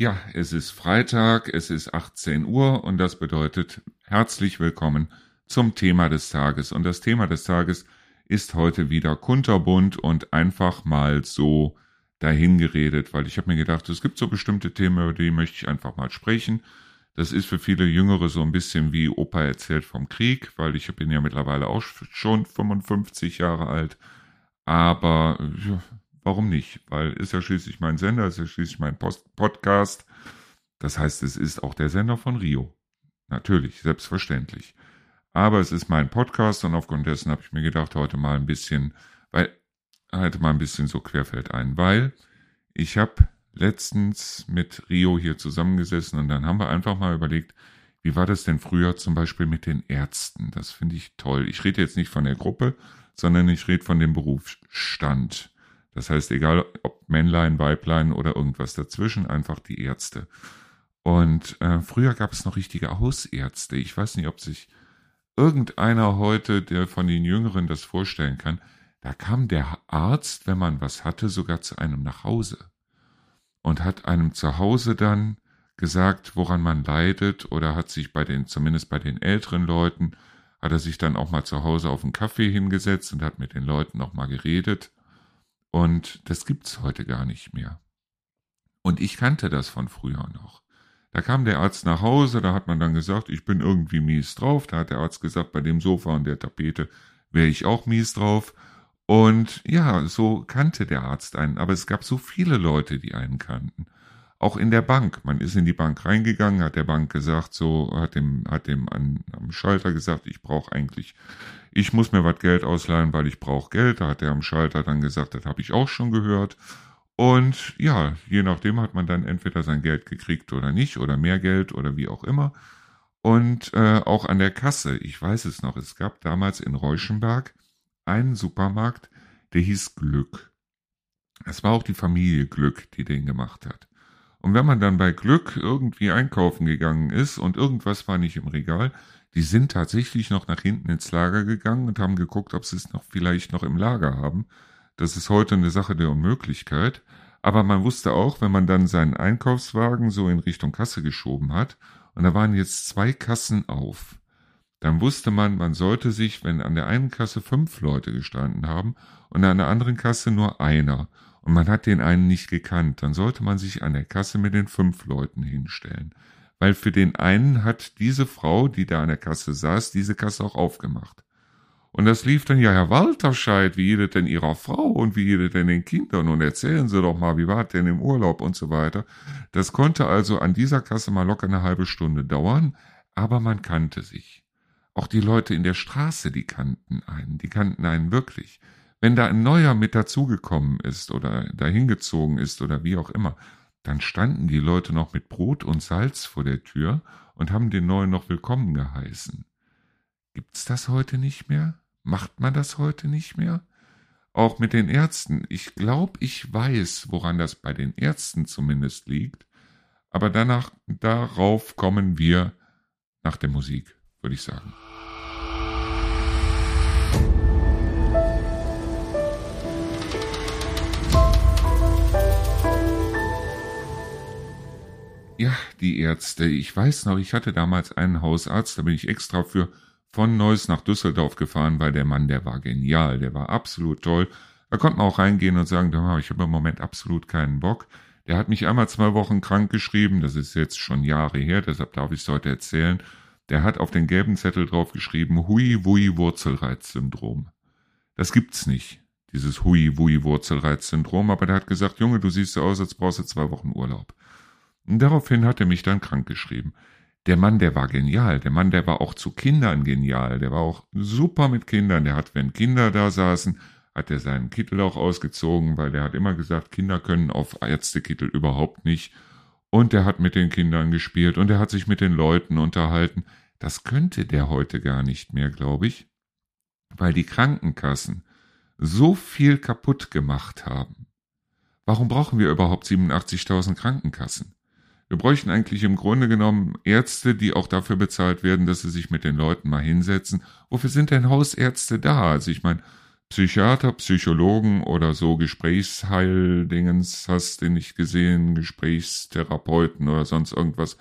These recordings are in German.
Ja, es ist Freitag, es ist 18 Uhr und das bedeutet herzlich willkommen zum Thema des Tages. Und das Thema des Tages ist heute wieder kunterbunt und einfach mal so dahingeredet, weil ich habe mir gedacht, es gibt so bestimmte Themen, über die möchte ich einfach mal sprechen. Das ist für viele Jüngere so ein bisschen wie Opa erzählt vom Krieg, weil ich bin ja mittlerweile auch schon 55 Jahre alt. Aber warum nicht? Weil ist ja schließlich mein Sender, ist ja schließlich mein Post Podcast. Das heißt, es ist auch der Sender von Rio. Natürlich, selbstverständlich. Aber es ist mein Podcast und aufgrund dessen habe ich mir gedacht, heute mal ein bisschen, weil, heute mal ein bisschen so querfeld ein, weil ich habe letztens mit Rio hier zusammengesessen und dann haben wir einfach mal überlegt, wie war das denn früher zum Beispiel mit den Ärzten? Das finde ich toll. Ich rede jetzt nicht von der Gruppe, sondern ich rede von dem Berufsstand. Das heißt, egal ob Männlein, Weiblein oder irgendwas dazwischen, einfach die Ärzte. Und äh, früher gab es noch richtige Hausärzte. Ich weiß nicht, ob sich irgendeiner heute, der von den Jüngeren das vorstellen kann. Da kam der Arzt, wenn man was hatte, sogar zu einem nach Hause und hat einem zu Hause dann gesagt, woran man leidet oder hat sich bei den, zumindest bei den älteren Leuten, hat er sich dann auch mal zu Hause auf einen Kaffee hingesetzt und hat mit den Leuten noch mal geredet und das gibt's heute gar nicht mehr. Und ich kannte das von früher noch. Da kam der Arzt nach Hause, da hat man dann gesagt, ich bin irgendwie mies drauf. Da hat der Arzt gesagt, bei dem Sofa und der Tapete wäre ich auch mies drauf. Und ja, so kannte der Arzt einen. Aber es gab so viele Leute, die einen kannten. Auch in der Bank. Man ist in die Bank reingegangen, hat der Bank gesagt, so, hat dem, hat dem an, am Schalter gesagt, ich brauche eigentlich ich muss mir was Geld ausleihen, weil ich brauche Geld. Da hat er am Schalter dann gesagt, das habe ich auch schon gehört. Und ja, je nachdem hat man dann entweder sein Geld gekriegt oder nicht oder mehr Geld oder wie auch immer. Und äh, auch an der Kasse, ich weiß es noch, es gab damals in Reuschenberg einen Supermarkt, der hieß Glück. Es war auch die Familie Glück, die den gemacht hat. Und wenn man dann bei Glück irgendwie einkaufen gegangen ist und irgendwas war nicht im Regal, die sind tatsächlich noch nach hinten ins Lager gegangen und haben geguckt, ob sie es noch vielleicht noch im Lager haben. Das ist heute eine Sache der Unmöglichkeit. Aber man wusste auch, wenn man dann seinen Einkaufswagen so in Richtung Kasse geschoben hat, und da waren jetzt zwei Kassen auf, dann wusste man, man sollte sich, wenn an der einen Kasse fünf Leute gestanden haben und an der anderen Kasse nur einer, und man hat den einen nicht gekannt, dann sollte man sich an der Kasse mit den fünf Leuten hinstellen weil für den einen hat diese Frau, die da an der Kasse saß, diese Kasse auch aufgemacht. Und das lief dann, ja, Herr Walterscheid, wie geht denn Ihrer Frau und wie geht denn den Kindern und erzählen Sie doch mal, wie war denn im Urlaub und so weiter. Das konnte also an dieser Kasse mal locker eine halbe Stunde dauern, aber man kannte sich. Auch die Leute in der Straße, die kannten einen, die kannten einen wirklich. Wenn da ein neuer mit dazugekommen ist oder dahingezogen ist oder wie auch immer, dann standen die Leute noch mit Brot und Salz vor der Tür und haben den Neuen noch willkommen geheißen. Gibt's das heute nicht mehr? Macht man das heute nicht mehr? Auch mit den Ärzten. Ich glaube, ich weiß, woran das bei den Ärzten zumindest liegt. Aber danach, darauf kommen wir nach der Musik, würde ich sagen. Ja, die Ärzte. Ich weiß noch, ich hatte damals einen Hausarzt, da bin ich extra für von Neuss nach Düsseldorf gefahren, weil der Mann, der war genial, der war absolut toll. Da konnte man auch reingehen und sagen, ich habe im Moment absolut keinen Bock. Der hat mich einmal zwei Wochen krank geschrieben, das ist jetzt schon Jahre her, deshalb darf ich es heute erzählen. Der hat auf den gelben Zettel drauf geschrieben, Hui-Wui-Wurzelreizsyndrom. Das gibt's nicht, dieses Hui-Wui-Wurzelreizsyndrom, aber der hat gesagt, Junge, du siehst so aus, als brauchst du zwei Wochen Urlaub. Daraufhin hat er mich dann krankgeschrieben. Der Mann, der war genial. Der Mann, der war auch zu Kindern genial. Der war auch super mit Kindern. Der hat, wenn Kinder da saßen, hat er seinen Kittel auch ausgezogen, weil der hat immer gesagt, Kinder können auf Ärztekittel überhaupt nicht. Und er hat mit den Kindern gespielt und er hat sich mit den Leuten unterhalten. Das könnte der heute gar nicht mehr, glaube ich, weil die Krankenkassen so viel kaputt gemacht haben. Warum brauchen wir überhaupt 87.000 Krankenkassen? Wir bräuchten eigentlich im Grunde genommen Ärzte, die auch dafür bezahlt werden, dass sie sich mit den Leuten mal hinsetzen. Wofür sind denn Hausärzte da? Also ich meine, Psychiater, Psychologen oder so Gesprächsheildingens hast du nicht gesehen, Gesprächstherapeuten oder sonst irgendwas.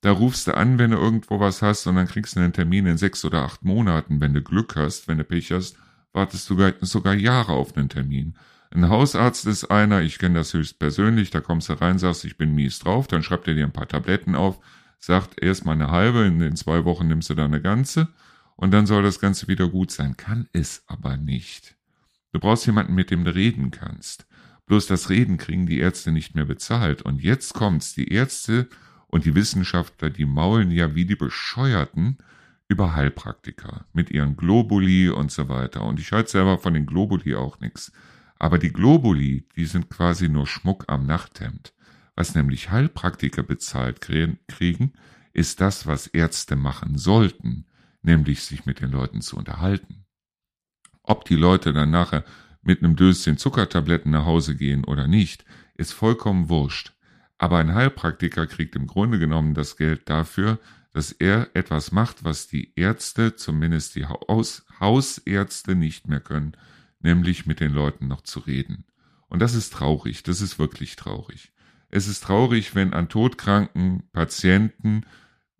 Da rufst du an, wenn du irgendwo was hast und dann kriegst du einen Termin in sechs oder acht Monaten. Wenn du Glück hast, wenn du Pech hast, wartest du sogar Jahre auf einen Termin. Ein Hausarzt ist einer, ich kenne das höchst persönlich, da kommst du rein, sagst, ich bin mies drauf, dann schreibt er dir ein paar Tabletten auf, sagt erst mal eine halbe, in den zwei Wochen nimmst du dann eine ganze und dann soll das Ganze wieder gut sein. Kann es aber nicht. Du brauchst jemanden, mit dem du reden kannst. Bloß das Reden kriegen die Ärzte nicht mehr bezahlt. Und jetzt kommt's, die Ärzte und die Wissenschaftler, die maulen ja wie die Bescheuerten über Heilpraktiker mit ihren Globuli und so weiter. Und ich halte selber von den Globuli auch nichts. Aber die Globuli, die sind quasi nur Schmuck am Nachthemd. Was nämlich Heilpraktiker bezahlt kriegen, ist das, was Ärzte machen sollten nämlich sich mit den Leuten zu unterhalten. Ob die Leute dann nachher mit einem Döschen Zuckertabletten nach Hause gehen oder nicht, ist vollkommen wurscht. Aber ein Heilpraktiker kriegt im Grunde genommen das Geld dafür, dass er etwas macht, was die Ärzte, zumindest die Haus Hausärzte nicht mehr können, nämlich mit den Leuten noch zu reden. Und das ist traurig, das ist wirklich traurig. Es ist traurig, wenn an todkranken Patienten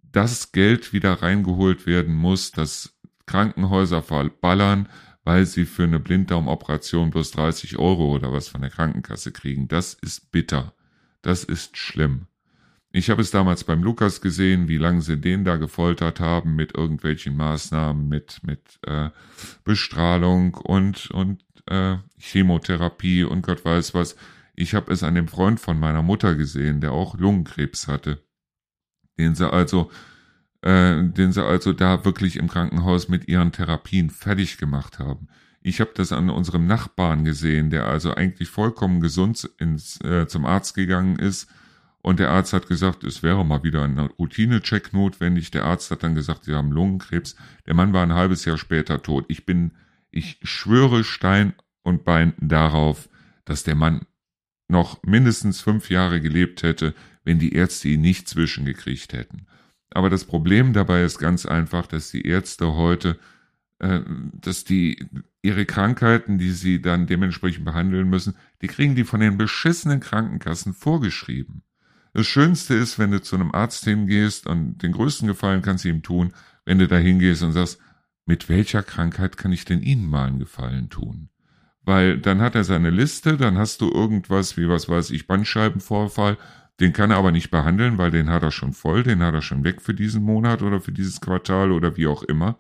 das Geld wieder reingeholt werden muss, dass Krankenhäuser verballern, weil sie für eine Blinddarmoperation bloß 30 Euro oder was von der Krankenkasse kriegen. Das ist bitter. Das ist schlimm. Ich habe es damals beim Lukas gesehen, wie lange sie den da gefoltert haben mit irgendwelchen Maßnahmen, mit, mit äh, Bestrahlung und, und äh, Chemotherapie und Gott weiß was. Ich habe es an dem Freund von meiner Mutter gesehen, der auch Lungenkrebs hatte den sie also, äh, den sie also da wirklich im Krankenhaus mit ihren Therapien fertig gemacht haben. Ich habe das an unserem Nachbarn gesehen, der also eigentlich vollkommen gesund ins, äh, zum Arzt gegangen ist. Und der Arzt hat gesagt, es wäre mal wieder ein Routinecheck notwendig. Der Arzt hat dann gesagt, sie haben Lungenkrebs. Der Mann war ein halbes Jahr später tot. Ich bin, ich schwöre Stein und Bein darauf, dass der Mann noch mindestens fünf Jahre gelebt hätte, wenn die Ärzte ihn nicht zwischengekriegt hätten. Aber das Problem dabei ist ganz einfach, dass die Ärzte heute, äh, dass die ihre Krankheiten, die sie dann dementsprechend behandeln müssen, die kriegen die von den beschissenen Krankenkassen vorgeschrieben. Das Schönste ist, wenn du zu einem Arzt hingehst und den größten Gefallen kannst du ihm tun, wenn du da hingehst und sagst, mit welcher Krankheit kann ich denn Ihnen mal einen Gefallen tun? Weil dann hat er seine Liste, dann hast du irgendwas wie, was weiß ich, Bandscheibenvorfall, den kann er aber nicht behandeln, weil den hat er schon voll, den hat er schon weg für diesen Monat oder für dieses Quartal oder wie auch immer.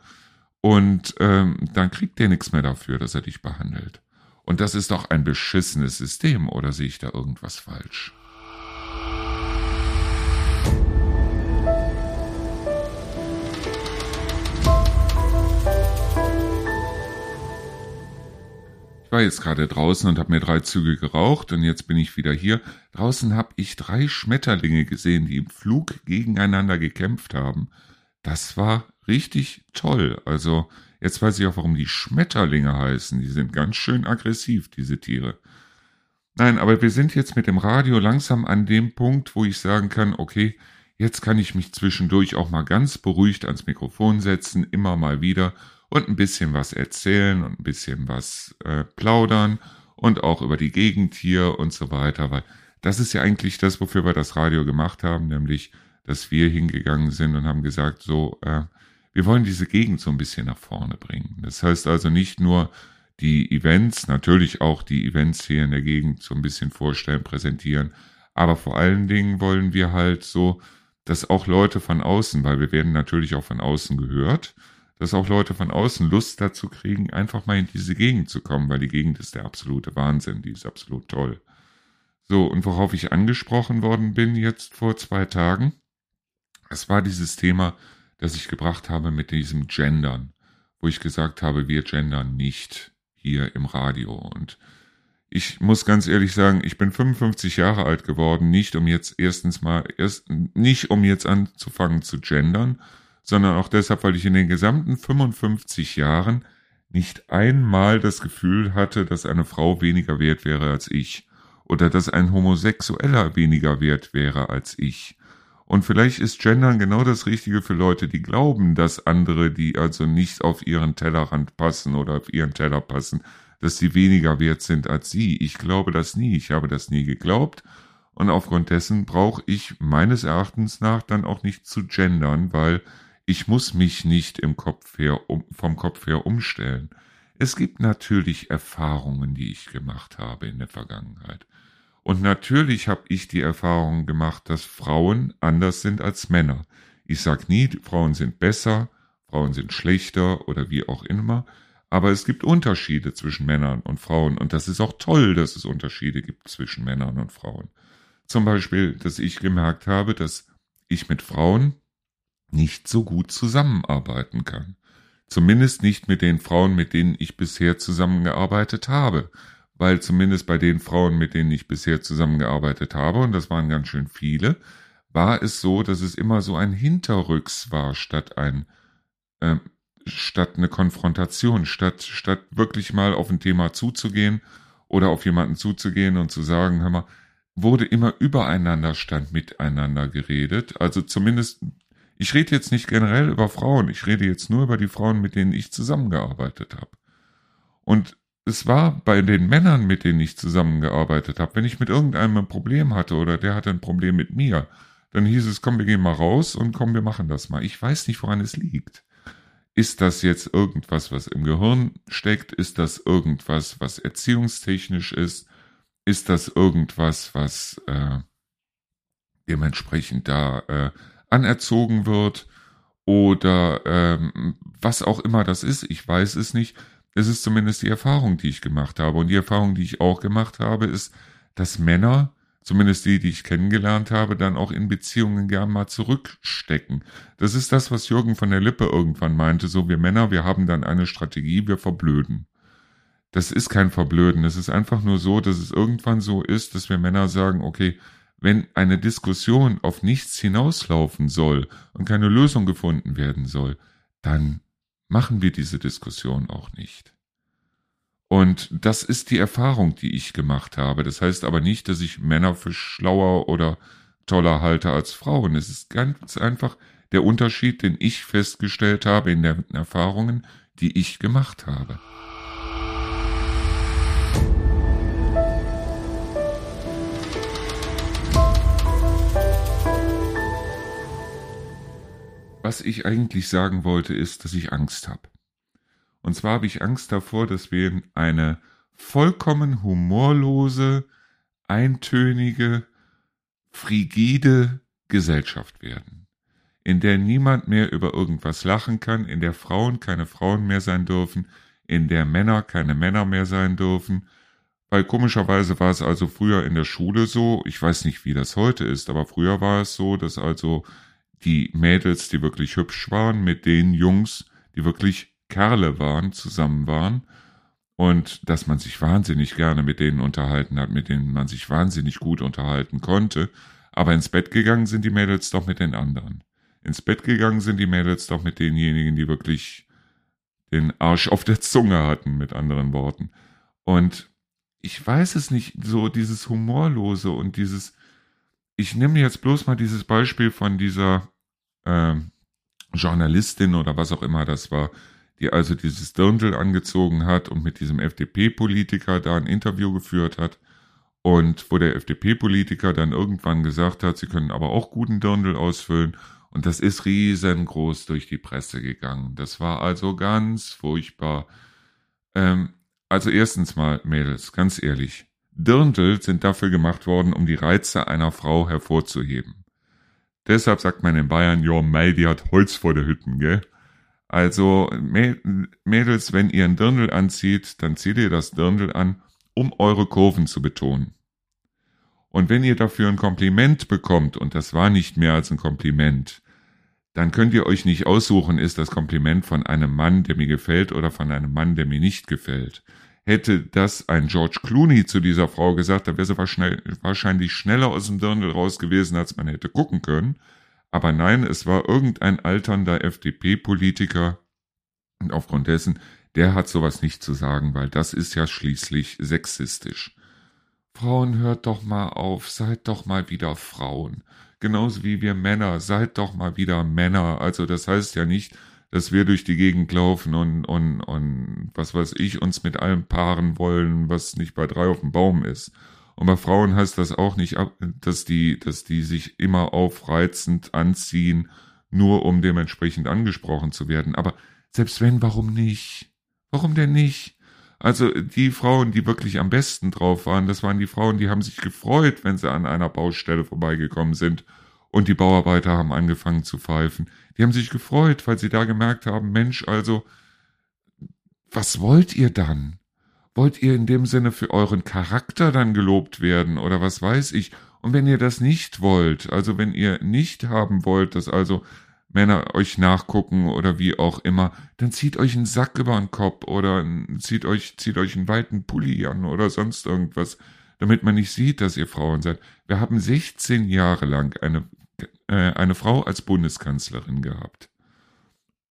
Und ähm, dann kriegt der nichts mehr dafür, dass er dich behandelt. Und das ist doch ein beschissenes System, oder sehe ich da irgendwas falsch? Ich war jetzt gerade draußen und habe mir drei Züge geraucht und jetzt bin ich wieder hier. Draußen habe ich drei Schmetterlinge gesehen, die im Flug gegeneinander gekämpft haben. Das war richtig toll. Also jetzt weiß ich auch, warum die Schmetterlinge heißen. Die sind ganz schön aggressiv, diese Tiere. Nein, aber wir sind jetzt mit dem Radio langsam an dem Punkt, wo ich sagen kann, okay, jetzt kann ich mich zwischendurch auch mal ganz beruhigt ans Mikrofon setzen, immer mal wieder und ein bisschen was erzählen und ein bisschen was äh, plaudern und auch über die Gegend hier und so weiter, weil das ist ja eigentlich das, wofür wir das Radio gemacht haben, nämlich, dass wir hingegangen sind und haben gesagt, so, äh, wir wollen diese Gegend so ein bisschen nach vorne bringen. Das heißt also nicht nur die Events, natürlich auch die Events hier in der Gegend so ein bisschen vorstellen, präsentieren, aber vor allen Dingen wollen wir halt so, dass auch Leute von außen, weil wir werden natürlich auch von außen gehört, dass auch Leute von außen Lust dazu kriegen, einfach mal in diese Gegend zu kommen, weil die Gegend ist der absolute Wahnsinn, die ist absolut toll. So, und worauf ich angesprochen worden bin jetzt vor zwei Tagen, es war dieses Thema, das ich gebracht habe mit diesem Gendern, wo ich gesagt habe, wir gendern nicht hier im Radio. Und ich muss ganz ehrlich sagen, ich bin 55 Jahre alt geworden, nicht um jetzt erstens mal, erst, nicht um jetzt anzufangen zu gendern, sondern auch deshalb, weil ich in den gesamten 55 Jahren nicht einmal das Gefühl hatte, dass eine Frau weniger wert wäre als ich oder dass ein Homosexueller weniger wert wäre als ich Und vielleicht ist Gendern genau das Richtige für Leute, die glauben, dass andere, die also nicht auf ihren Tellerrand passen oder auf ihren Teller passen, dass sie weniger wert sind als sie. Ich glaube das nie. Ich habe das nie geglaubt. Und aufgrund dessen brauche ich meines Erachtens nach dann auch nicht zu gendern, weil ich muss mich nicht im Kopf her, um, vom Kopf her umstellen. Es gibt natürlich Erfahrungen, die ich gemacht habe in der Vergangenheit. Und natürlich habe ich die Erfahrung gemacht, dass Frauen anders sind als Männer. Ich sag nie, Frauen sind besser, Frauen sind schlechter oder wie auch immer, aber es gibt Unterschiede zwischen Männern und Frauen und das ist auch toll, dass es Unterschiede gibt zwischen Männern und Frauen. Zum Beispiel, dass ich gemerkt habe, dass ich mit Frauen nicht so gut zusammenarbeiten kann. Zumindest nicht mit den Frauen, mit denen ich bisher zusammengearbeitet habe weil zumindest bei den Frauen, mit denen ich bisher zusammengearbeitet habe, und das waren ganz schön viele, war es so, dass es immer so ein Hinterrücks war, statt ein, äh, statt eine Konfrontation, statt, statt wirklich mal auf ein Thema zuzugehen oder auf jemanden zuzugehen und zu sagen, hör mal, wurde immer übereinander statt miteinander geredet. Also zumindest, ich rede jetzt nicht generell über Frauen, ich rede jetzt nur über die Frauen, mit denen ich zusammengearbeitet habe. Und es war bei den Männern, mit denen ich zusammengearbeitet habe, wenn ich mit irgendeinem ein Problem hatte oder der hatte ein Problem mit mir, dann hieß es, komm, wir gehen mal raus und komm, wir machen das mal. Ich weiß nicht, woran es liegt. Ist das jetzt irgendwas, was im Gehirn steckt? Ist das irgendwas, was erziehungstechnisch ist? Ist das irgendwas, was äh, dementsprechend da äh, anerzogen wird? Oder ähm, was auch immer das ist, ich weiß es nicht. Es ist zumindest die Erfahrung, die ich gemacht habe. Und die Erfahrung, die ich auch gemacht habe, ist, dass Männer, zumindest die, die ich kennengelernt habe, dann auch in Beziehungen gern mal zurückstecken. Das ist das, was Jürgen von der Lippe irgendwann meinte, so wir Männer, wir haben dann eine Strategie, wir verblöden. Das ist kein Verblöden, es ist einfach nur so, dass es irgendwann so ist, dass wir Männer sagen, okay, wenn eine Diskussion auf nichts hinauslaufen soll und keine Lösung gefunden werden soll, dann machen wir diese Diskussion auch nicht. Und das ist die Erfahrung, die ich gemacht habe. Das heißt aber nicht, dass ich Männer für schlauer oder toller halte als Frauen. Es ist ganz einfach der Unterschied, den ich festgestellt habe in den Erfahrungen, die ich gemacht habe. Was ich eigentlich sagen wollte, ist, dass ich Angst habe. Und zwar habe ich Angst davor, dass wir in eine vollkommen humorlose, eintönige, frigide Gesellschaft werden, in der niemand mehr über irgendwas lachen kann, in der Frauen keine Frauen mehr sein dürfen, in der Männer keine Männer mehr sein dürfen, weil komischerweise war es also früher in der Schule so, ich weiß nicht, wie das heute ist, aber früher war es so, dass also die Mädels, die wirklich hübsch waren, mit den Jungs, die wirklich Kerle waren, zusammen waren und dass man sich wahnsinnig gerne mit denen unterhalten hat, mit denen man sich wahnsinnig gut unterhalten konnte. Aber ins Bett gegangen sind die Mädels doch mit den anderen. Ins Bett gegangen sind die Mädels doch mit denjenigen, die wirklich den Arsch auf der Zunge hatten, mit anderen Worten. Und ich weiß es nicht, so dieses Humorlose und dieses, ich nehme jetzt bloß mal dieses Beispiel von dieser äh, Journalistin oder was auch immer das war, die also dieses Dirndl angezogen hat und mit diesem FDP-Politiker da ein Interview geführt hat. Und wo der FDP-Politiker dann irgendwann gesagt hat, sie können aber auch guten Dirndl ausfüllen. Und das ist riesengroß durch die Presse gegangen. Das war also ganz furchtbar. Ähm, also erstens mal, Mädels, ganz ehrlich, Dirndl sind dafür gemacht worden, um die Reize einer Frau hervorzuheben. Deshalb sagt man in Bayern, ja, Mei, die hat Holz vor der Hütten, gell? Also, Mädels, wenn ihr ein Dirndl anzieht, dann zieht ihr das Dirndl an, um eure Kurven zu betonen. Und wenn ihr dafür ein Kompliment bekommt, und das war nicht mehr als ein Kompliment, dann könnt ihr euch nicht aussuchen, ist das Kompliment von einem Mann, der mir gefällt, oder von einem Mann, der mir nicht gefällt. Hätte das ein George Clooney zu dieser Frau gesagt, dann wäre sie wahrscheinlich schneller aus dem Dirndl raus gewesen, als man hätte gucken können. Aber nein, es war irgendein alternder FDP-Politiker und aufgrund dessen, der hat sowas nicht zu sagen, weil das ist ja schließlich sexistisch. Frauen, hört doch mal auf, seid doch mal wieder Frauen. genauso wie wir Männer, seid doch mal wieder Männer. Also das heißt ja nicht, dass wir durch die Gegend laufen und, und, und was weiß ich, uns mit allem paaren wollen, was nicht bei drei auf dem Baum ist. Und bei Frauen heißt das auch nicht, dass die, dass die sich immer aufreizend anziehen, nur um dementsprechend angesprochen zu werden. Aber selbst wenn, warum nicht? Warum denn nicht? Also die Frauen, die wirklich am besten drauf waren, das waren die Frauen, die haben sich gefreut, wenn sie an einer Baustelle vorbeigekommen sind und die Bauarbeiter haben angefangen zu pfeifen. Die haben sich gefreut, weil sie da gemerkt haben, Mensch, also, was wollt ihr dann? Wollt ihr in dem Sinne für euren Charakter dann gelobt werden oder was weiß ich? Und wenn ihr das nicht wollt, also wenn ihr nicht haben wollt, dass also Männer euch nachgucken oder wie auch immer, dann zieht euch einen Sack über den Kopf oder zieht euch, zieht euch einen weiten Pulli an oder sonst irgendwas, damit man nicht sieht, dass ihr Frauen seid. Wir haben 16 Jahre lang eine, äh, eine Frau als Bundeskanzlerin gehabt.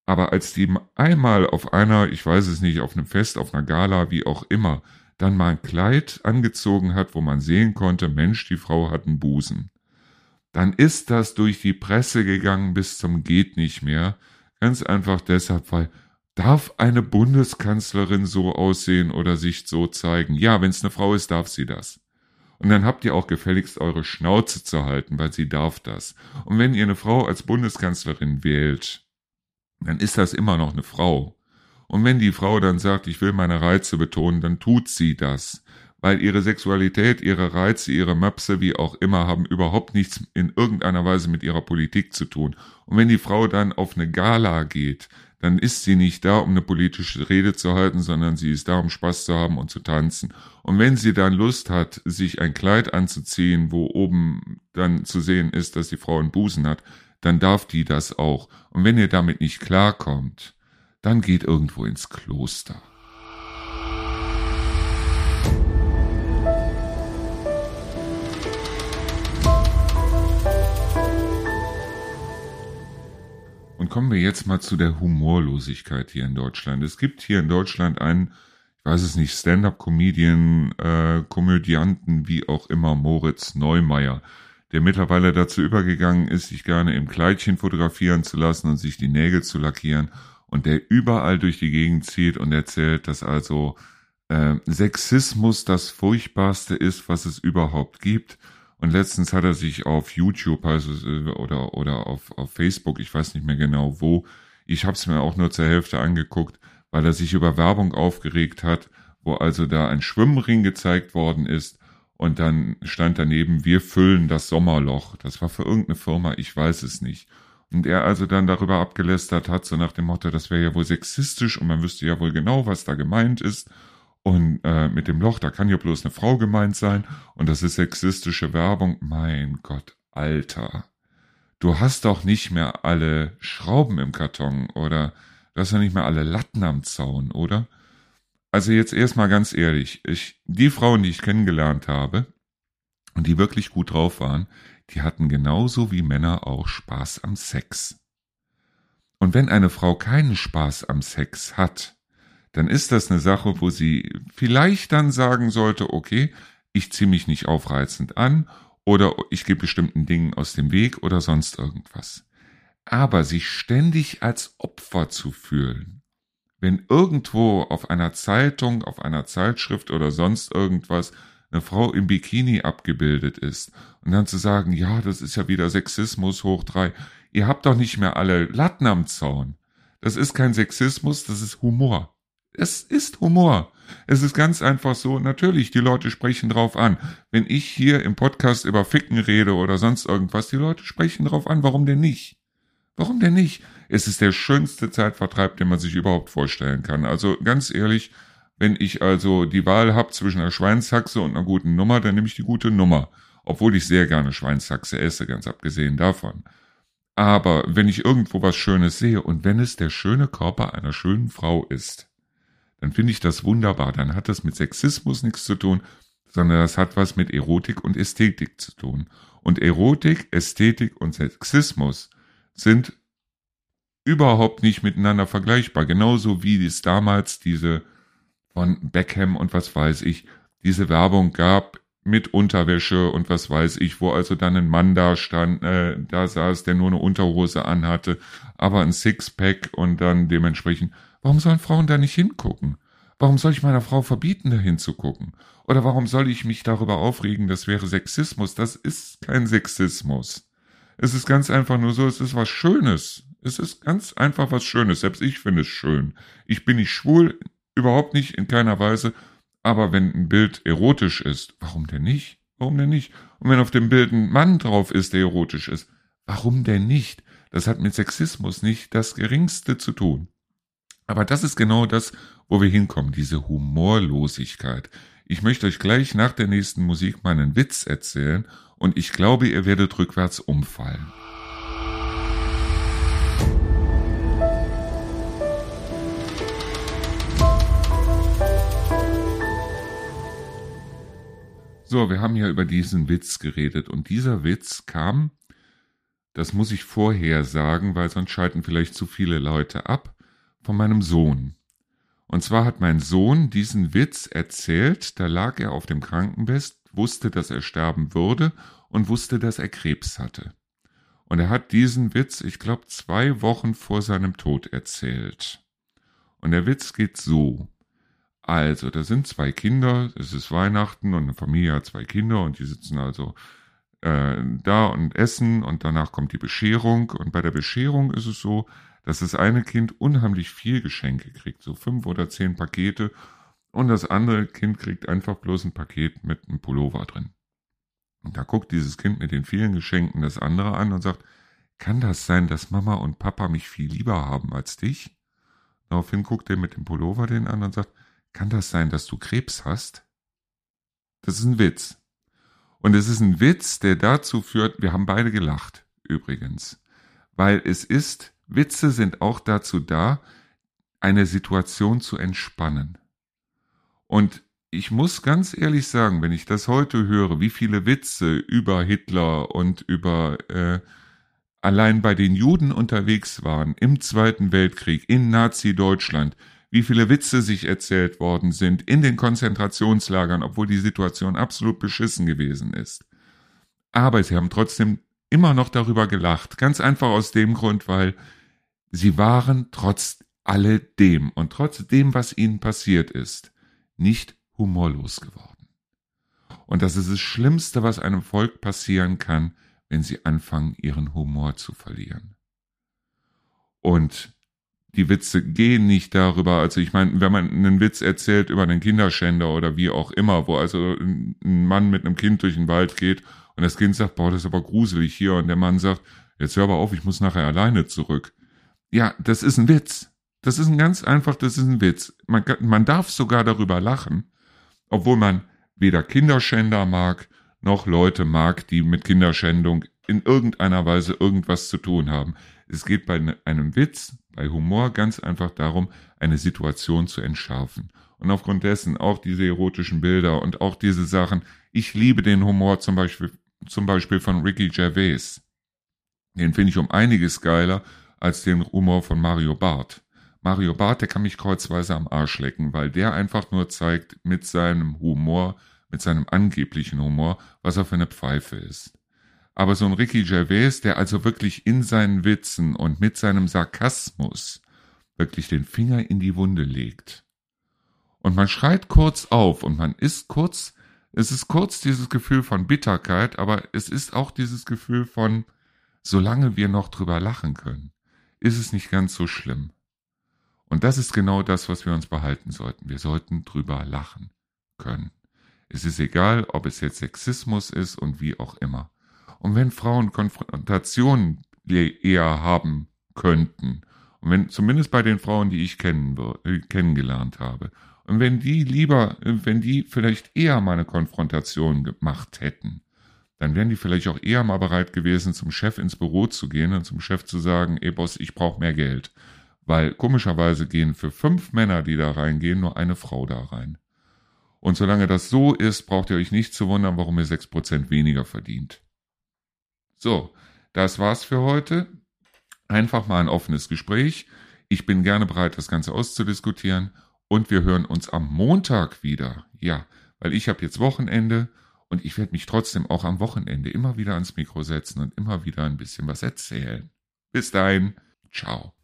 Aber als die einmal auf einer, ich weiß es nicht, auf einem Fest, auf einer Gala, wie auch immer, dann mal ein Kleid angezogen hat, wo man sehen konnte, Mensch, die Frau hat einen Busen, dann ist das durch die Presse gegangen bis zum geht nicht mehr. Ganz einfach deshalb, weil darf eine Bundeskanzlerin so aussehen oder sich so zeigen? Ja, wenn es eine Frau ist, darf sie das. Und dann habt ihr auch gefälligst eure Schnauze zu halten, weil sie darf das. Und wenn ihr eine Frau als Bundeskanzlerin wählt, dann ist das immer noch eine Frau. Und wenn die Frau dann sagt, ich will meine Reize betonen, dann tut sie das. Weil ihre Sexualität, ihre Reize, ihre Möpse, wie auch immer, haben überhaupt nichts in irgendeiner Weise mit ihrer Politik zu tun. Und wenn die Frau dann auf eine Gala geht, dann ist sie nicht da, um eine politische Rede zu halten, sondern sie ist da, um Spaß zu haben und zu tanzen. Und wenn sie dann Lust hat, sich ein Kleid anzuziehen, wo oben dann zu sehen ist, dass die Frau einen Busen hat, dann darf die das auch. Und wenn ihr damit nicht klarkommt, dann geht irgendwo ins Kloster. Und kommen wir jetzt mal zu der Humorlosigkeit hier in Deutschland. Es gibt hier in Deutschland einen, ich weiß es nicht, Stand-up-Comedian, äh, Komödianten, wie auch immer, Moritz Neumeier der mittlerweile dazu übergegangen ist, sich gerne im Kleidchen fotografieren zu lassen und sich die Nägel zu lackieren und der überall durch die Gegend zieht und erzählt, dass also äh, Sexismus das furchtbarste ist, was es überhaupt gibt. Und letztens hat er sich auf YouTube also, äh, oder, oder auf, auf Facebook, ich weiß nicht mehr genau wo, ich habe es mir auch nur zur Hälfte angeguckt, weil er sich über Werbung aufgeregt hat, wo also da ein Schwimmring gezeigt worden ist und dann stand daneben, wir füllen das Sommerloch. Das war für irgendeine Firma, ich weiß es nicht. Und er also dann darüber abgelästert hat, so nach dem Motto, das wäre ja wohl sexistisch und man wüsste ja wohl genau, was da gemeint ist. Und äh, mit dem Loch, da kann ja bloß eine Frau gemeint sein. Und das ist sexistische Werbung. Mein Gott, Alter. Du hast doch nicht mehr alle Schrauben im Karton oder du hast ja nicht mehr alle Latten am Zaun, oder? Also jetzt erstmal ganz ehrlich, ich, die Frauen, die ich kennengelernt habe und die wirklich gut drauf waren, die hatten genauso wie Männer auch Spaß am Sex. Und wenn eine Frau keinen Spaß am Sex hat, dann ist das eine Sache, wo sie vielleicht dann sagen sollte, okay, ich ziehe mich nicht aufreizend an oder ich gehe bestimmten Dingen aus dem Weg oder sonst irgendwas. Aber sich ständig als Opfer zu fühlen, wenn irgendwo auf einer Zeitung, auf einer Zeitschrift oder sonst irgendwas eine Frau im Bikini abgebildet ist und dann zu sagen, ja, das ist ja wieder Sexismus hoch drei. Ihr habt doch nicht mehr alle Latten am Zaun. Das ist kein Sexismus, das ist Humor. Es ist Humor. Es ist ganz einfach so, natürlich, die Leute sprechen drauf an. Wenn ich hier im Podcast über Ficken rede oder sonst irgendwas, die Leute sprechen drauf an, warum denn nicht? Warum denn nicht? Es ist der schönste Zeitvertreib, den man sich überhaupt vorstellen kann. Also ganz ehrlich, wenn ich also die Wahl habe zwischen einer Schweinshaxe und einer guten Nummer, dann nehme ich die gute Nummer. Obwohl ich sehr gerne Schweinshaxe esse, ganz abgesehen davon. Aber wenn ich irgendwo was Schönes sehe und wenn es der schöne Körper einer schönen Frau ist, dann finde ich das wunderbar. Dann hat das mit Sexismus nichts zu tun, sondern das hat was mit Erotik und Ästhetik zu tun. Und Erotik, Ästhetik und Sexismus sind überhaupt nicht miteinander vergleichbar. Genauso wie es damals diese von Beckham und was weiß ich, diese Werbung gab mit Unterwäsche und was weiß ich, wo also dann ein Mann da stand, äh, da saß, der nur eine Unterhose anhatte, aber ein Sixpack und dann dementsprechend, warum sollen Frauen da nicht hingucken? Warum soll ich meiner Frau verbieten, da hinzugucken? Oder warum soll ich mich darüber aufregen, das wäre Sexismus? Das ist kein Sexismus. Es ist ganz einfach nur so, es ist was Schönes. Es ist ganz einfach was Schönes. Selbst ich finde es schön. Ich bin nicht schwul, überhaupt nicht, in keiner Weise. Aber wenn ein Bild erotisch ist, warum denn nicht? Warum denn nicht? Und wenn auf dem Bild ein Mann drauf ist, der erotisch ist, warum denn nicht? Das hat mit Sexismus nicht das geringste zu tun. Aber das ist genau das, wo wir hinkommen, diese Humorlosigkeit. Ich möchte euch gleich nach der nächsten Musik meinen Witz erzählen und ich glaube, ihr werdet rückwärts umfallen. So, wir haben ja über diesen Witz geredet und dieser Witz kam, das muss ich vorher sagen, weil sonst schalten vielleicht zu viele Leute ab, von meinem Sohn. Und zwar hat mein Sohn diesen Witz erzählt, da lag er auf dem Krankenbett, wusste, dass er sterben würde und wusste, dass er Krebs hatte. Und er hat diesen Witz, ich glaube, zwei Wochen vor seinem Tod erzählt. Und der Witz geht so. Also, da sind zwei Kinder, es ist Weihnachten und eine Familie hat zwei Kinder und die sitzen also äh, da und essen und danach kommt die Bescherung. Und bei der Bescherung ist es so, dass das eine Kind unheimlich viel Geschenke kriegt, so fünf oder zehn Pakete, und das andere Kind kriegt einfach bloß ein Paket mit einem Pullover drin. Und da guckt dieses Kind mit den vielen Geschenken das andere an und sagt, kann das sein, dass Mama und Papa mich viel lieber haben als dich? Daraufhin guckt er mit dem Pullover den an und sagt, kann das sein, dass du Krebs hast? Das ist ein Witz. Und es ist ein Witz, der dazu führt, wir haben beide gelacht, übrigens. Weil es ist, Witze sind auch dazu da, eine Situation zu entspannen. Und ich muss ganz ehrlich sagen, wenn ich das heute höre, wie viele Witze über Hitler und über äh, allein bei den Juden unterwegs waren im Zweiten Weltkrieg in Nazi-Deutschland, wie viele Witze sich erzählt worden sind in den Konzentrationslagern, obwohl die Situation absolut beschissen gewesen ist. Aber sie haben trotzdem immer noch darüber gelacht. Ganz einfach aus dem Grund, weil sie waren trotz alledem und trotz dem, was ihnen passiert ist, nicht humorlos geworden. Und das ist das Schlimmste, was einem Volk passieren kann, wenn sie anfangen, ihren Humor zu verlieren. Und die Witze gehen nicht darüber, also ich meine, wenn man einen Witz erzählt über einen Kinderschänder oder wie auch immer, wo also ein Mann mit einem Kind durch den Wald geht und das Kind sagt, boah, das ist aber gruselig hier und der Mann sagt, jetzt hör aber auf, ich muss nachher alleine zurück. Ja, das ist ein Witz. Das ist ein ganz einfach, das ist ein Witz. Man, man darf sogar darüber lachen, obwohl man weder Kinderschänder mag, noch Leute mag, die mit Kinderschändung in irgendeiner Weise irgendwas zu tun haben. Es geht bei ne, einem Witz, bei Humor ganz einfach darum, eine Situation zu entschärfen. Und aufgrund dessen auch diese erotischen Bilder und auch diese Sachen. Ich liebe den Humor zum Beispiel, zum Beispiel von Ricky Gervais. Den finde ich um einiges geiler als den Humor von Mario Barth. Mario Barth, der kann mich kreuzweise am Arsch lecken, weil der einfach nur zeigt mit seinem Humor, mit seinem angeblichen Humor, was er für eine Pfeife ist. Aber so ein Ricky Gervais, der also wirklich in seinen Witzen und mit seinem Sarkasmus wirklich den Finger in die Wunde legt. Und man schreit kurz auf und man ist kurz, es ist kurz dieses Gefühl von Bitterkeit, aber es ist auch dieses Gefühl von, solange wir noch drüber lachen können, ist es nicht ganz so schlimm. Und das ist genau das, was wir uns behalten sollten. Wir sollten drüber lachen können. Es ist egal, ob es jetzt Sexismus ist und wie auch immer. Und wenn Frauen Konfrontationen eher haben könnten, und wenn, zumindest bei den Frauen, die ich kennen, äh, kennengelernt habe, und wenn die lieber, wenn die vielleicht eher mal eine Konfrontation gemacht hätten, dann wären die vielleicht auch eher mal bereit gewesen, zum Chef ins Büro zu gehen und zum Chef zu sagen, ey Boss, ich brauche mehr Geld. Weil komischerweise gehen für fünf Männer, die da reingehen, nur eine Frau da rein. Und solange das so ist, braucht ihr euch nicht zu wundern, warum ihr sechs Prozent weniger verdient. So, das war's für heute. Einfach mal ein offenes Gespräch. Ich bin gerne bereit, das Ganze auszudiskutieren. Und wir hören uns am Montag wieder. Ja, weil ich habe jetzt Wochenende Und ich werde mich trotzdem auch am Wochenende immer wieder ans Mikro setzen und immer wieder ein bisschen was erzählen. Bis dahin, ciao.